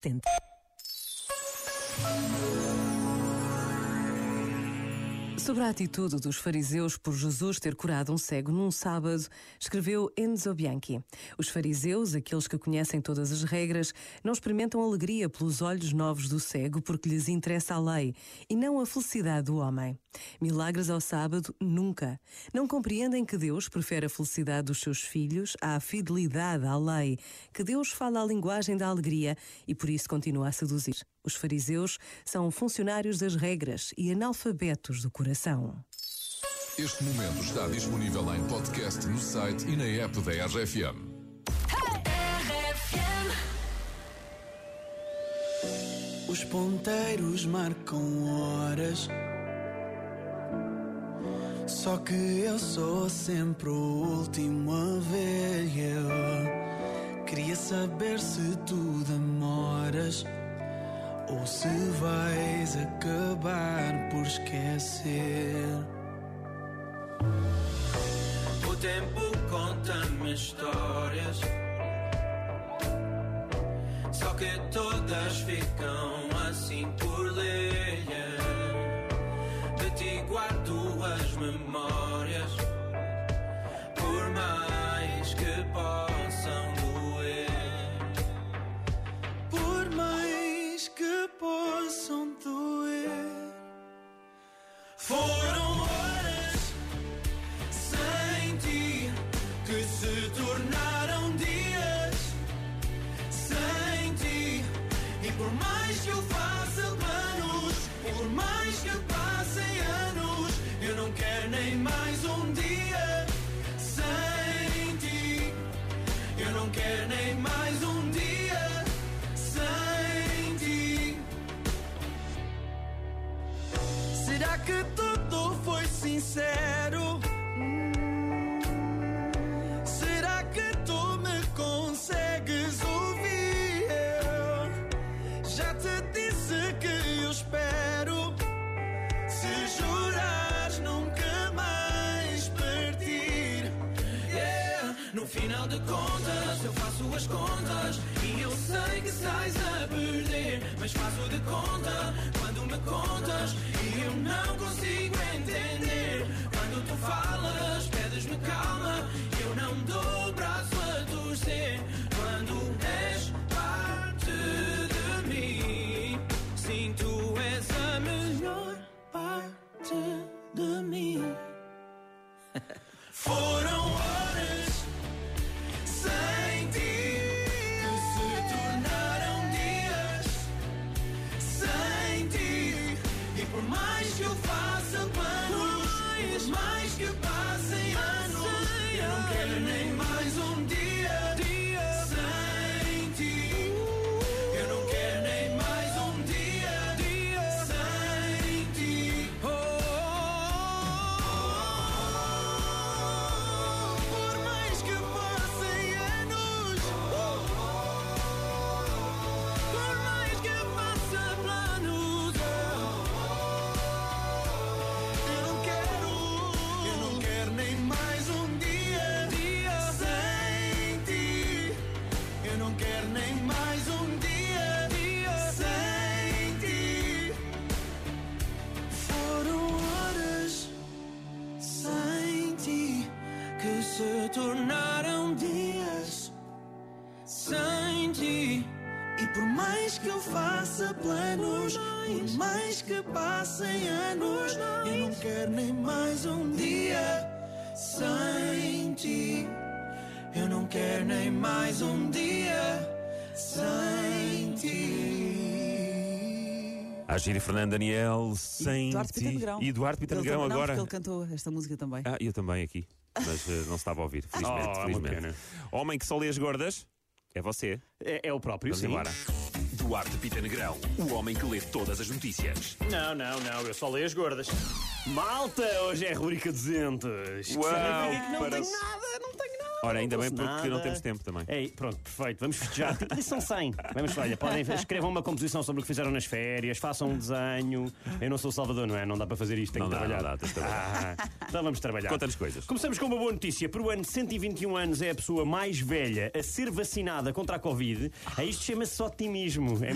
Tente. Sobre a atitude dos fariseus por Jesus ter curado um cego num sábado, escreveu Enzo Bianchi. Os fariseus, aqueles que conhecem todas as regras, não experimentam alegria pelos olhos novos do cego porque lhes interessa a lei e não a felicidade do homem. Milagres ao sábado, nunca. Não compreendem que Deus prefere a felicidade dos seus filhos à fidelidade à lei, que Deus fala a linguagem da alegria e por isso continua a seduzir. Os fariseus são funcionários das regras e analfabetos do coração. Este momento está disponível em podcast no site e na app da RFM. Os ponteiros marcam horas. Só que eu sou sempre o último a ver. Eu queria saber se tu demoras ou se vais acabar por esquecer. O tempo conta-me histórias. Só que todas ficam assim por ler. De ti guardo as memórias. Por mais que possam Será que tudo foi sincero? Hum. Será que tu me consegues ouvir? Eu já te disse que eu espero. Se jurares nunca mais partir. Yeah. No final de contas, eu faço as contas e eu sei que sais a perder. Mas faço de conta me contas e eu não consigo entender. Quando tu falas, pedes-me calma, eu não dou se tornaram dias sem ti. E por mais que eu faça planos, por mais que passem anos, eu não quero nem mais um dia sem ti. Eu não quero nem mais um dia sem ti. Agir e Fernando Daniel, sem Eduardo ti. E Eduardo Pita Ele Negrão também não, agora. porque ele cantou esta música também. Ah, eu também aqui. Mas eh, não se estava a ouvir, felizmente. Oh, é uma felizmente. pena. Homem que só lê as gordas é você. É, é o próprio, Vamos sim. embora. Duarte Pita Negrão, o homem que lê todas as notícias. Não, não, não, eu só leio as gordas. Malta, hoje é a rubrica 200. Uau, Significa que não para- tenho nada. Ora, ainda bem porque não nada. temos tempo também. Ei, pronto, perfeito. Vamos festejar. Tipo, lição 100. Vamos, olha, podem escrevam uma composição sobre o que fizeram nas férias, façam um desenho. Eu não sou o Salvador, não é? Não dá para fazer isto, tenho Não que dá, trabalhar. não dá, trabalhar. Ah, então vamos trabalhar. Conta-nos coisas. Começamos com uma boa notícia. Por ano de 121 anos é a pessoa mais velha a ser vacinada contra a Covid. A isto chama-se otimismo. É